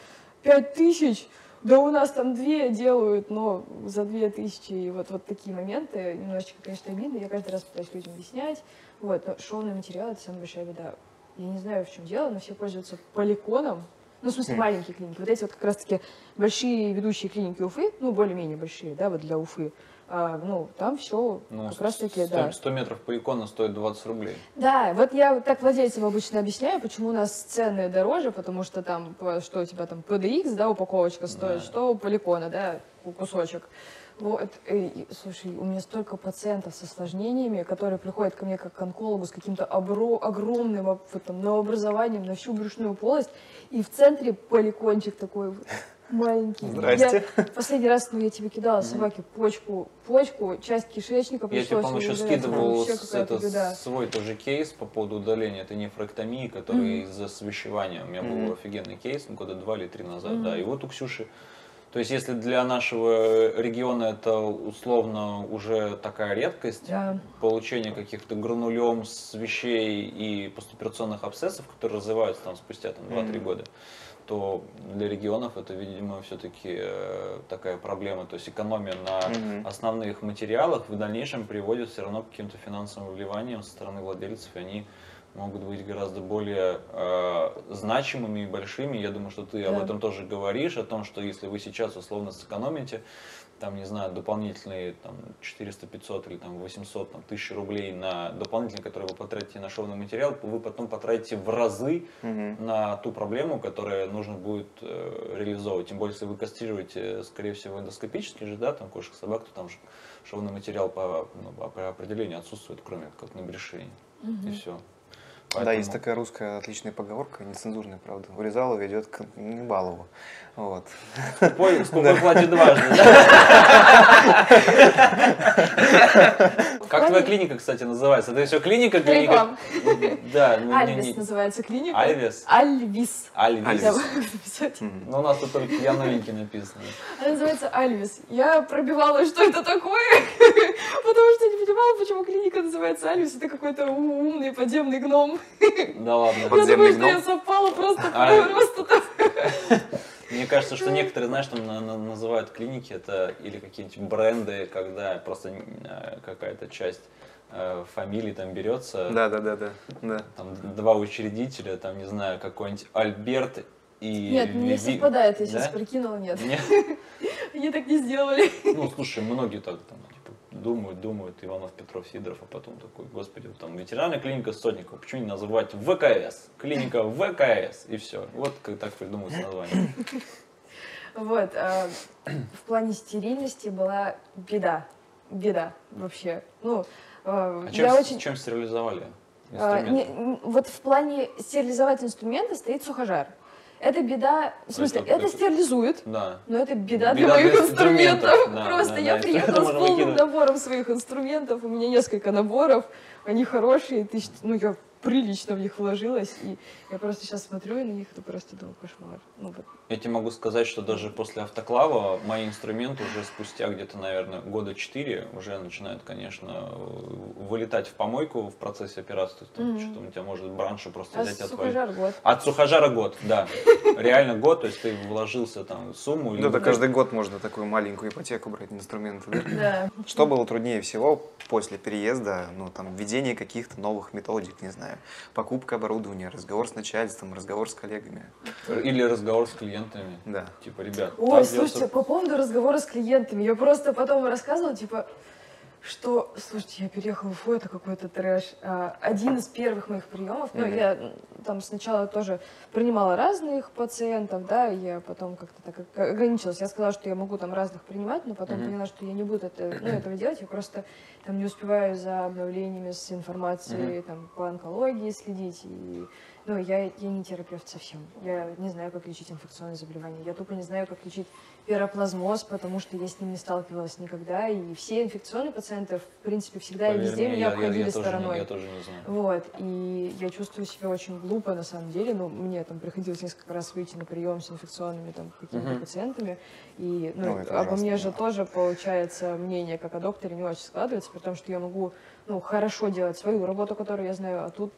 пять тысяч, да у нас там две делают, но за две тысячи, и вот, вот такие моменты, немножечко, конечно, обидно, я каждый раз пытаюсь людям объяснять, вот, но шовный материал — это самая большая беда. Я не знаю, в чем дело, но все пользуются поликоном, ну, в смысле, маленькие клиники. Вот эти вот как раз-таки большие ведущие клиники Уфы, ну, более-менее большие, да, вот для Уфы, а, ну, там все Ну, как раз-таки, 100, да. 100 метров по икону стоит 20 рублей. Да, вот я вот так владельцам обычно объясняю, почему у нас цены дороже, потому что там, что у тебя там PDX, да, упаковочка стоит, Да. что поликона, да, ку- кусочек. Вот, и, слушай, у меня столько пациентов с осложнениями, которые приходят ко мне как к онкологу с каким-то обро- огромным об- там, новообразованием на всю брюшную полость, и в центре поликончик такой маленький. Здрасте. Я последний раз, ну, я тебе кидала собаке почку, почку, часть кишечника Я тебе, по-моему, еще удалять. скидывал с- это, беда. свой тоже кейс по поводу удаления. Это нефректомии, который Мгм. из-за свещевания. У меня был Мгм. офигенный кейс ну, года два или три назад. Мгм. Да, и вот у Ксюши. То есть, если для нашего региона это условно уже такая редкость, Да. получение каких-то гранулем свещей и постоперационных абсцессов, которые развиваются там спустя там, 2-3 Мгм. года, то для регионов это, видимо, все-таки такая проблема. То есть экономия на Мгм. основных материалах в дальнейшем приводит все равно к каким-то финансовым вливаниям со стороны владельцев, и они могут быть гораздо более э, значимыми и большими. Я думаю, что ты об Да. этом тоже говоришь, о том, что если вы сейчас условно сэкономите, там, не знаю, дополнительные там, 400, 500 или там, 800 там, тысяч рублей на дополнительные, которые вы потратите на шовный материал, вы потом потратите в разы Мгм. на ту проблему, которую нужно будет э, реализовывать. Тем более, если вы кастрируете, скорее всего, эндоскопически же, да, там кошек, собак, то там же шовный материал по, ну, по определению отсутствует, кроме как на решений. И все. Да, есть такая русская отличная поговорка, нецензурная, правда. Урезалова ведет к Небалову. Вот. Скупой, скупой платит дважды? Как твоя клиника, кстати, называется? Это все клиника, клиника? Реклам. Да, ну, не- Альвис не- называется клиника. Альвис? Альвис. Альвис. Ну, у нас тут только я новенький написано. Она называется Альвис. Я пробивала, что это такое, потому что не понимала, почему клиника называется Альвис. Это какой-то умный подземный гном. Да ладно. Я Подземный думаю, что я совпала просто, просто так. Мне кажется, что некоторые, знаешь, там на- на- называют клиники это или какие-нибудь бренды, когда просто э, какая-то часть э, фамилии там берется, Да, да, да, да. да. там два учредителя, там, не знаю, какой-нибудь Альберт и... Нет, не совпадает, я сейчас Да? прикинула, нет. Нет? Они так не сделали. Ну, слушай, многие так там, думают, думают, Иванов, Петров, Сидоров, а потом такой, господи, там ветеринарная клиника Сотникова, почему не называть ВКС? Клиника ВКС, и все. Вот как так придумывается название. Вот. а, В плане стерильности была беда. Беда вообще. Ну, а, А чем, очень... чем стерилизовали а, Вот в плане стерилизовать инструменты стоит сухожар. Это беда, в смысле, это- это стерилизует, Да. но это беда, для Беда моих для инструментов. инструментов, да, Просто да, я да, приехала с полным выкидывать. набором своих инструментов. У меня несколько наборов, они хорошие, ты, щ- ну я прилично в них вложилась, и я просто сейчас смотрю и на них, это просто думаю, кошмар. Ну, вот. Я тебе могу сказать, что даже после автоклава мои инструменты уже спустя где-то, наверное, года четыре уже начинают, конечно, вылетать в помойку в процессе операции. То есть, Мгм. что у тебя может бранша просто А взять и отвалить. сухожар год. От сухожара год, да. Реально год, то есть ты вложился там в сумму. Ну, это каждый год можно такую маленькую ипотеку брать на инструменты, да? Да. Что было труднее всего после переезда, ну, там, введение каких-то новых методик, не знаю, покупка оборудования, разговор с начальством, разговор с коллегами. Или разговор с клиентами. Да. Типа, ребят, Ой, слушайте, делается. по поводу разговора с клиентами, я просто потом рассказывала, типа, что, слушайте, я переехала в Уфу, это какой-то трэш. А, Один из первых моих приемов, ну, я там сначала тоже принимала разных пациентов, да, я потом как-то так ог- ограничилась. Я сказала, что я могу там разных принимать, но потом поняла, что я не буду это, ну, этого делать, я просто там не успеваю за обновлениями с информацией там, по онкологии следить. И, ну, я, я не терапевт совсем. Я не знаю, как лечить инфекционные заболевания. Я тупо не знаю, как лечить пироплазмоз, потому что я с ним не сталкивалась никогда. И все инфекционные пациенты, в принципе, всегда и Поверь везде мне, меня я- обходили я тоже не- стороной. Я тоже не знаю. Вот, и я чувствую себя очень глупо на самом деле, ну, мне там приходилось несколько раз выйти на прием с инфекционными там какими-то Мгм. пациентами, и ну, Ну, обо мне же да. тоже, получается, мнение как о докторе не очень складывается, при том, что я могу, ну, хорошо делать свою работу, которую я знаю, а тут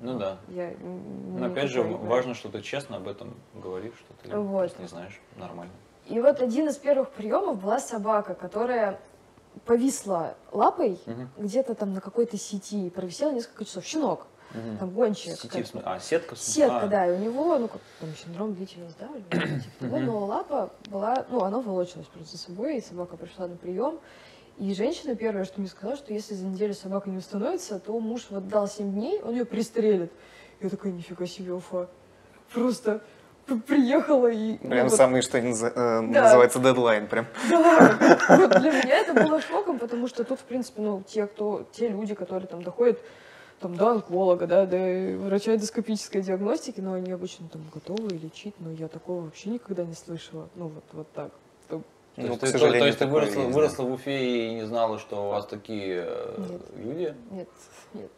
Ну да. я Но опять же, знаю. важно, что ты честно об этом говоришь, что ты Вот. не знаешь. Нормально. И вот один из первых приемов была собака, которая повисла лапой Мгм. где-то там на какой-то сети и провисела несколько часов. Щенок, Мгм. там гончая Сети, смысле- а, сетка? смысле? Сетка, А, да, и у него, ну, как там, синдром длительного сдавливания, типа того, но лапа была, ну, она волочилась просто за собой, и собака пришла на прием, и женщина первое, что мне сказала, что если за неделю собака не установится, то муж вот дал 7 дней, он ее пристрелит. Я такая, нифига себе, Уфа. Просто приехала и... ну, Прям вот- самый, что ни за- э, Да. называется, дедлайн. Прям. да, вот для меня это было шоком, потому что тут, в принципе, ну, те, кто, те люди, которые там доходят там, до онколога, да, до врача эндоскопической диагностики, но они обычно там готовы лечить, но я такого вообще никогда не слышала. Ну, вот, вот так. То Ну, есть к ты, сожалению, то есть ты выросла, есть, да. выросла в Уфе и не знала, что у вас такие э, Нет. люди? Нет, нет.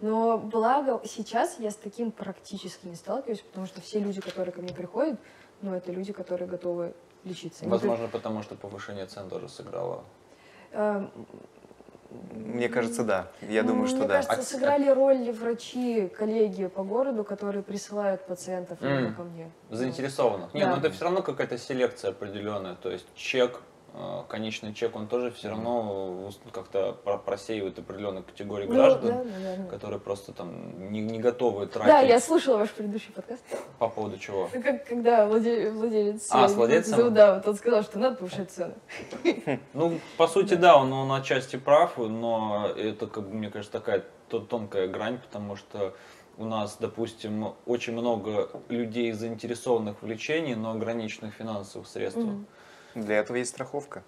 Но благо сейчас я с таким практически не сталкиваюсь, потому что все люди, которые ко мне приходят, ну, это люди, которые готовы лечиться. Они Возможно, потому что повышение цен тоже сыграло. Мне кажется, да. Я Ну, думаю, что Мне да. кажется, А- сыграли роль врачи, коллеги по городу, которые присылают пациентов именно М. ко мне. Заинтересованных. Нет, Да. ну это все равно какая-то селекция определенная. То есть чек, конечный чек, он тоже все равно как-то про- просеивает определенные категории Ну, граждан, да, наверное. которые просто там не, не готовы тратить Да, я слушала ваш предыдущий подкаст. по поводу чего. Ну, как, когда владе- владелец... А, с владельцем? Да, вот он сказал, что надо повышать цены. Ну, по сути, да, он, он отчасти прав, но это, как бы, мне кажется, такая то- тонкая грань, потому что у нас, допустим, очень много людей, заинтересованных в лечении, но ограниченных финансовых средств. Мгм. Для этого есть страховка.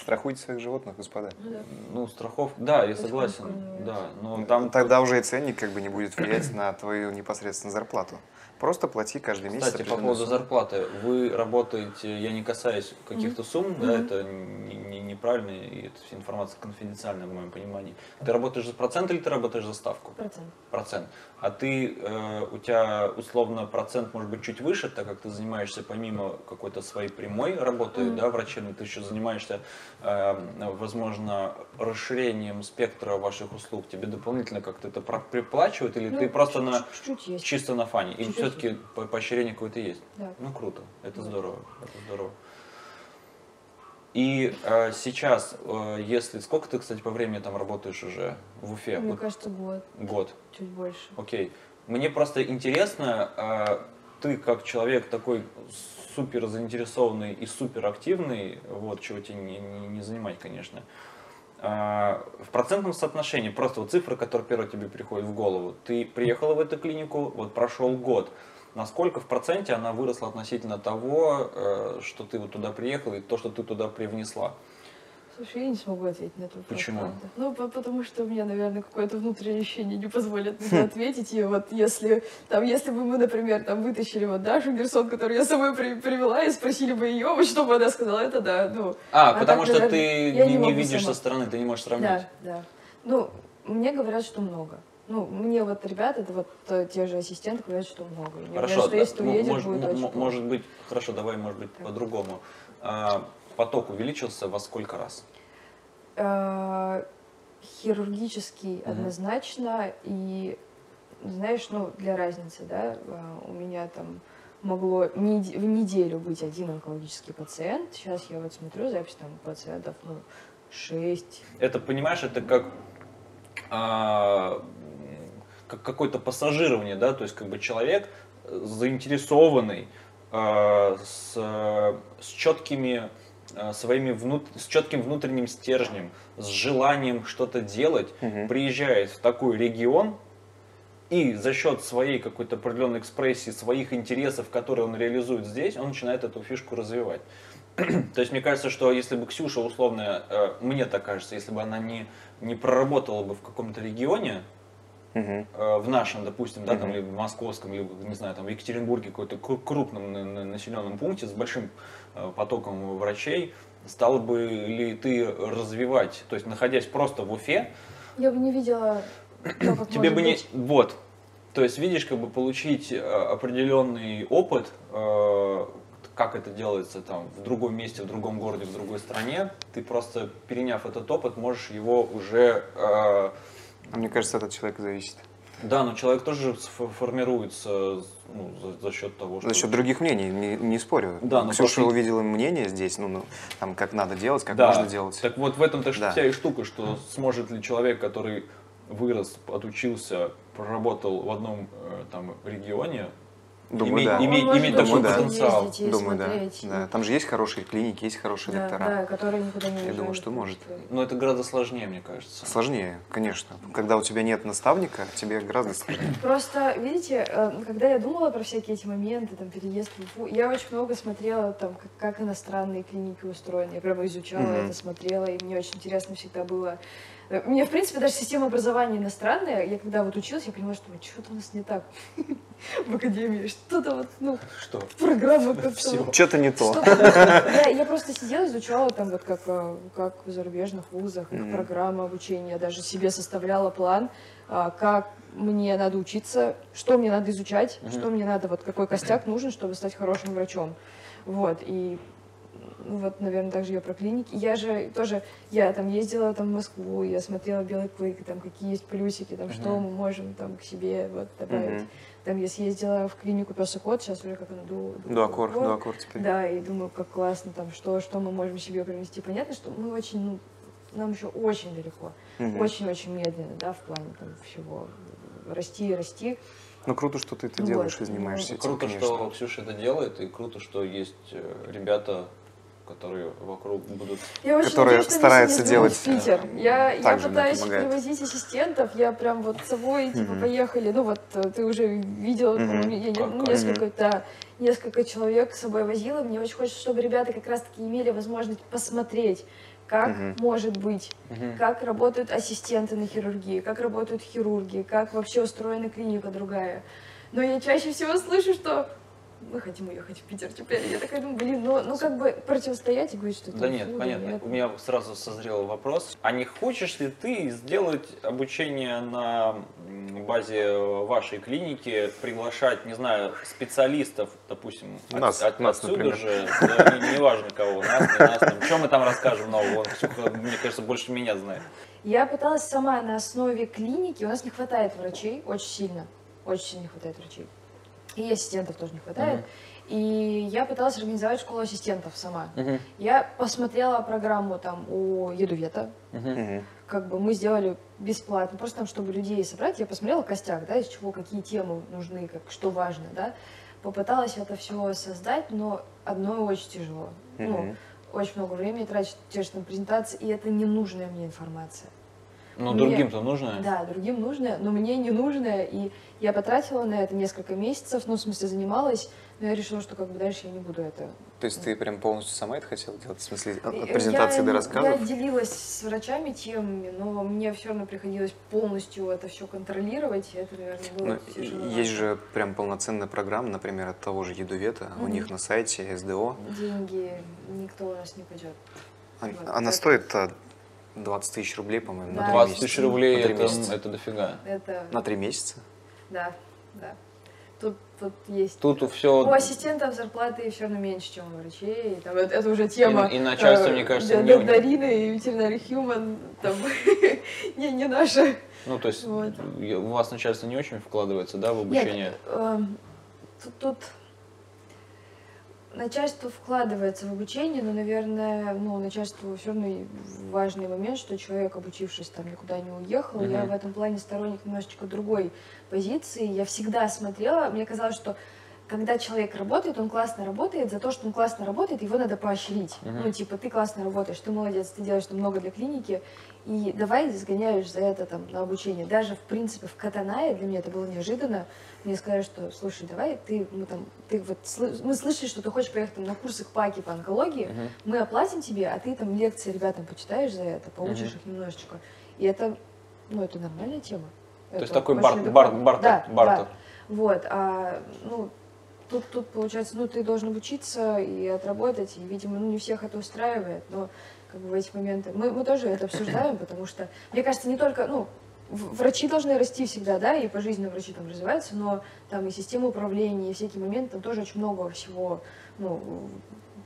Страхуйте своих животных, господа. Ну да. Ну, страховка, да, я согласен, да, но там тогда уже и ценник как бы не будет влиять на твою непосредственно зарплату. Просто плати каждый месяц. Кстати, по поводу сумму. зарплаты, вы работаете, я не касаюсь каких-то сумм, да, Мгм. это не- не- неправильно, и это вся информация конфиденциальная в моем понимании. Ты работаешь за процент или ты работаешь за ставку? Процент. Процент. А ты, э, у тебя условно процент может быть чуть выше, так как ты занимаешься помимо какой-то своей прямой работы, Мгм. да, врачебной, ты еще занимаешься, э, возможно, расширением спектра ваших услуг. Тебе дополнительно как-то это приплачивают или Ну, ты просто чуть- на Чуть-чуть чисто на фане? Или Чуть-чуть. Все-таки по- поощрение какое-то есть? Да. Ну круто, это Да. здорово, это здорово. И э, сейчас, э, если сколько ты, кстати, по времени там работаешь уже в Уфе? Мне Вот кажется, год, год. чуть больше. Окей. Мне просто интересно, э, ты как человек такой супер заинтересованный и супер активный, вот чего тебе не, не- не занимать, конечно. А, В процентном соотношении, просто вот цифры, которые первые тебе приходят в голову. Ты приехала в эту клинику, вот прошел год. Насколько в проценте она выросла относительно того, э, что ты вот туда приехала и то, что ты туда привнесла? Слушай, я не смогу ответить на этот вопрос. Почему? правда. Ну, по- потому что у меня, наверное, какое-то внутреннее ощущение не позволит мне ответить. И вот если, там, если бы мы, например, там вытащили вот Дашу Герсон, которую я с собой при- привела, и спросили бы ее, вот что бы она сказала, это да, ну, А, А потому так, что наверное, ты не, не видишь сама. со стороны, ты не можешь сравнить. да, да. Ну, мне говорят, что много. Ну, мне вот ребята, это вот те же ассистенты говорят, что много. Мне Хорошо, говорят, что если ты да, м- уедешь, мож- будет очень может быть, хорошо, давай, может быть, по-другому. А, поток увеличился во сколько раз? Э, хирургический Мгм. однозначно и знаешь ну для разницы да э, у меня там могло в неделю быть один онкологический пациент сейчас я вот смотрю запись там пациентов ну шесть Это, понимаешь, это как, а, как какое-то пассажирование, да, то есть как бы человек э, заинтересованный, а, с, с четкими своими внут... с четким внутренним стержнем, с желанием что-то делать, Мгм. приезжает в такой регион и за счет своей какой-то определенной экспрессии, своих интересов, которые он реализует здесь, он начинает эту фишку развивать. То есть мне кажется, что если бы Ксюша условно, э, мне так кажется, если бы она не, не проработала бы в каком-то регионе, э, в нашем, допустим, да, там, Мгм. либо в московском, либо, не знаю, там, в Екатеринбурге, какой-то кру- крупном на- на- населенном пункте с большим э, потоком врачей, стала бы ли ты развивать, то есть находясь просто в Уфе, я бы не видела то, тебе бы не... быть. Вот. То есть, видишь, как бы получить э, определенный опыт, э, как это делается там в другом месте, в другом городе, в другой стране, ты просто, переняв этот опыт, можешь его уже... э, Мне кажется, от человека зависит. Да, но человек тоже формируется ну, за, за счет того, что... За счет других мнений, не, не спорю. Да, но Ксюша просто- увидела мнение здесь, ну, ну, там, как надо делать, как Да, можно делать. Так вот в этом-то Да. вся и штука, что сможет ли человек, который вырос, отучился, проработал в одном э, там регионе, Думаю, иметь, да. иметь, может иметь такой Думаю, да. потенциал. ездить и Думаю, да. смотреть, да. Там же есть хорошие клиники, есть хорошие да, доктора. да, которые никуда не Я уезжают, думаю, что может. Но это гораздо сложнее, мне кажется. Сложнее, конечно. Когда у тебя нет наставника, тебе гораздо сложнее. Просто, видите, э, когда я думала про всякие эти моменты, там, переезд в Уфу, я очень много смотрела, там, как, как иностранные клиники устроены. Я прямо изучала Мгм. это, смотрела, и мне очень интересно всегда было. Э, Мне, в принципе, даже система образования иностранная, я когда вот училась, я поняла, что что-то у нас не так в академии, что-то вот, ну, Что? программа как-то... Что-то не то. Я, просто сидела, изучала там вот как, э, как в зарубежных вузах, как Мгм. программа обучения. Я даже себе составляла план, а, как мне надо учиться, что мне надо изучать, что мне надо, вот какой костяк нужен, чтобы стать хорошим врачом. Вот, и ну, вот, наверное, также я про клиники. Я же тоже, я там ездила там в Москву, я смотрела Белый клык, там какие есть плюсики, там что Мгм. мы можем там к себе вот добавить. Мгм. Там я съездила в клинику Пес и Кот, сейчас уже как она ду, Дуакор, дуакор теперь. да, и думаю, как классно там, что, что мы можем себе привнести. Понятно, что мы очень, ну, нам еще очень далеко, очень-очень медленно, да, в плане там всего расти и расти. Ну, круто, что ты это Вот. делаешь и занимаешься этим, Круто, конечно. что Ксюша это делает, и круто, что есть э, ребята, которые вокруг будут... Я очень Которые надеюсь, стараются делать, в Питер. Я, я пытаюсь привозить ассистентов, я прям вот с собой, типа, Мгм. поехали. Ну вот, э, ты уже видел, по-моему, я ну, несколько, да, несколько человек с собой возила. Мне очень хочется, чтобы ребята как раз-таки имели возможность посмотреть, как Мгм. может быть как работают ассистенты на хирургии, как работают хирурги, как вообще устроена клиника другая. Но я чаще всего слышу, что мы хотим уехать в Питер теперь. Я такая думаю, блин, ну, ну как бы противостоять и говорить, что это Да нет, понятно. нет. У меня сразу созрел вопрос. А не хочешь ли ты сделать обучение на базе вашей клиники, приглашать, не знаю, специалистов, допустим, от- Нас, от- нас, отсюда например. же, да, не- неважно кого, нас, не нас, там, что мы там расскажем нового, Вон, Ксюха, мне кажется, больше меня знает. Я пыталась сама на основе клиники, у нас не хватает врачей, очень сильно, очень сильно не хватает врачей. И ассистентов тоже не хватает. Мгм. И я пыталась организовать школу ассистентов сама. Мгм, Я посмотрела программу там у Едувета. Мгм. как бы мы сделали бесплатно, просто там, чтобы людей собрать, я посмотрела костяк, да, из чего, какие темы нужны, как, что важно, да, попыталась это все создать, но одно очень тяжело. Ну, Мгм. очень много времени трачу те же там презентации, и это ненужная мне информация. Ну, Мне- другим-то нужно. Да, другим нужно, но мне не нужно, и я потратила на это несколько месяцев, ну, в смысле, занималась, но я решила, что как бы дальше я не буду это То есть ты прям полностью сама это хотела делать? В смысле, от, Я- презентации до Я рассказов? делилась с врачами темами, но мне все равно приходилось полностью это все контролировать, и это, наверное, было Ну, тяжеловато. есть же прям полноценная программа, например, от того же Едувета. У Мгм. них на сайте СДО. Деньги никто у нас не пойдет. А- Вот, Она так. стоит 20 тысяч рублей, по-моему, на Да. три 20 месяца. тысяч рублей На три это, месяца. это дофига. Это, На три месяца? да, да. Тут, тут есть... Тут все. У ассистентов зарплаты все равно меньше, чем у врачей. и там это, это уже тема. И- и начальство, э, мне кажется, Д- не- Дарина и ветеринарий Human, там, не, не наша. Ну, то есть Вот. у вас начальство не очень вкладывается, да, в обучение? Нет, эм, тут, тут начальство вкладывается в обучение, но, наверное, ну, начальству все равно важный момент, что человек, обучившись там, никуда не уехал. Я Мгм. в этом плане сторонник немножечко другой позиции. Я всегда смотрела, мне казалось, что когда человек работает, он классно работает, за то, что он классно работает, его надо поощрить. Мгм. Ну, типа, ты классно работаешь, ты молодец, ты делаешь много для клиники, и давай сгоняешь за это там на обучение. Даже, в принципе, в Катанае для меня это было неожиданно. Мне сказали, что, слушай, давай, ты, мы там, ты вот, мы слышали, что ты хочешь поехать там на курсы к ПАКи по онкологии, Мгм. мы оплатим тебе, а ты там лекции ребятам почитаешь за это, поучишь Мгм. их немножечко. И это, ну, это нормальная тема. То есть Это такой очень бар- бар- бартер. Да, бартер. да. Вот, а, ну, тут, тут получается, ну, ты должен обучиться и отработать, и, видимо, ну, не всех это устраивает, но как бы в эти моменты мы, мы тоже это обсуждаем, потому что, мне кажется, не только, ну, врачи должны расти всегда, да, и по жизни врачи там развиваются, но там и система управления, и всякие моменты, там тоже очень много всего, ну,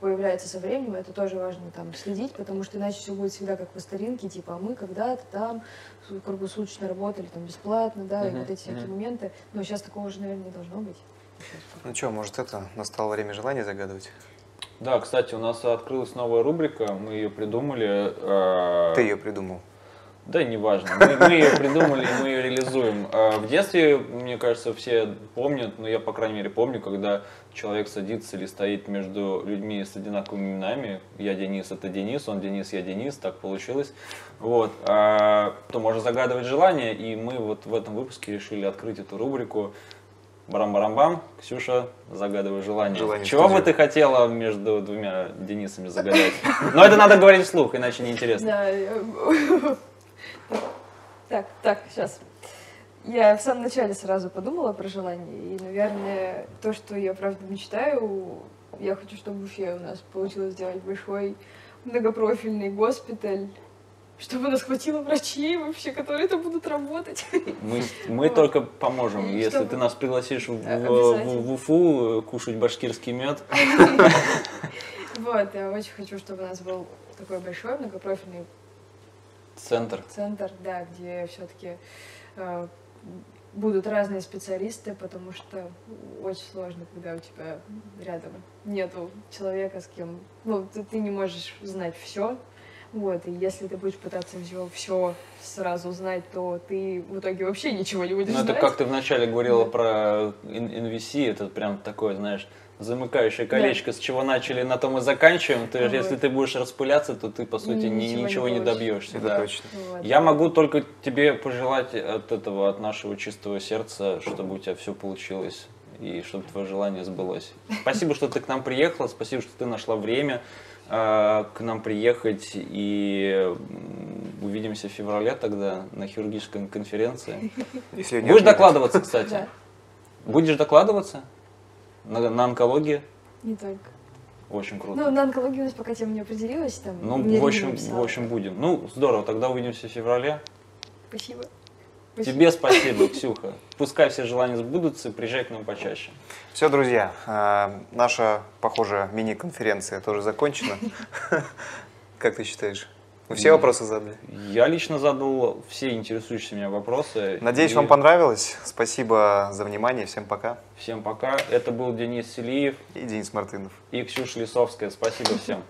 появляется со временем, это тоже важно там следить, потому что иначе все будет всегда как по старинке, типа, а мы когда-то там су- круглосуточно работали, там, бесплатно, да, и Мгм, вот эти всякие мгм. моменты, но сейчас такого уже, наверное, не должно быть. Ну что, может это, настало время желания загадывать? Да, кстати, у нас открылась новая рубрика, мы ее придумали. э, Ты ее придумал. Да, неважно. Мы, мы ее придумали, и мы ее реализуем. А В детстве, мне кажется, все помнят, ну я, по крайней мере, помню, когда человек садится или стоит между людьми с одинаковыми именами. Я Денис, это Денис, он Денис, я Денис, так получилось. Вот. А, то можно загадывать желание, и мы вот в этом выпуске решили открыть эту рубрику. Барам-барам-бам, Ксюша, загадывай желание. Желание Чего бы ты хотела между двумя Денисами загадать? Но это надо говорить вслух, иначе неинтересно. Так, так, сейчас. Я в самом начале сразу подумала про желание, и, наверное, то, что я правда мечтаю, я хочу, чтобы в Уфе у нас получилось сделать большой многопрофильный госпиталь, чтобы нас хватило врачей вообще, которые там будут работать. Мы, мы Вот. только поможем, И если чтобы- ты нас пригласишь в, в- Обязательно. в Уфу кушать башкирский мед. Вот, я очень хочу, чтобы у нас был такой большой многопрофильный Центр. центр, да, где все-таки будут разные специалисты, потому что очень сложно, когда у тебя рядом нету человека, с кем, ну, ты, ты не можешь знать все. Вот, и если ты будешь пытаться все, все сразу знать, то ты в итоге вообще ничего не будешь Ну, это знать. как ты вначале говорила Да. про NVC, это прям такое, знаешь, замыкающее колечко, с чего начали, на том и заканчиваем. Ты, же, Вот. если ты будешь распыляться, то ты, по сути, ни- Ничего ничего, не не добьешься. Это да. точно. Вот. Я могу только тебе пожелать от этого, от нашего чистого сердца, чтобы у тебя все получилось и чтобы твое желание сбылось. Спасибо, что ты к нам приехала, спасибо, что ты нашла время э, к нам приехать и увидимся в феврале тогда на хирургической конференции. Если Будешь докладываться, кстати? Да, Будешь докладываться на, на онкологии? не только. Очень круто. Ну, на онкологию у нас пока тема не определилась. Там, Ну, в общем, в общем, будем. Ну, здорово, тогда увидимся в феврале. Спасибо. Тебе спасибо, Ксюха. Пускай все желания сбудутся, приезжай к нам почаще. Все, друзья, э, наша, похоже, мини-конференция тоже закончена. Как ты считаешь? Мы все вопросы задали? Я лично задал все интересующие меня вопросы. Надеюсь, И вам понравилось. Спасибо за внимание. Всем пока. Всем пока. Это был Денис Селиев И Денис Мартынов. и Ксюша Лисовская. Спасибо всем.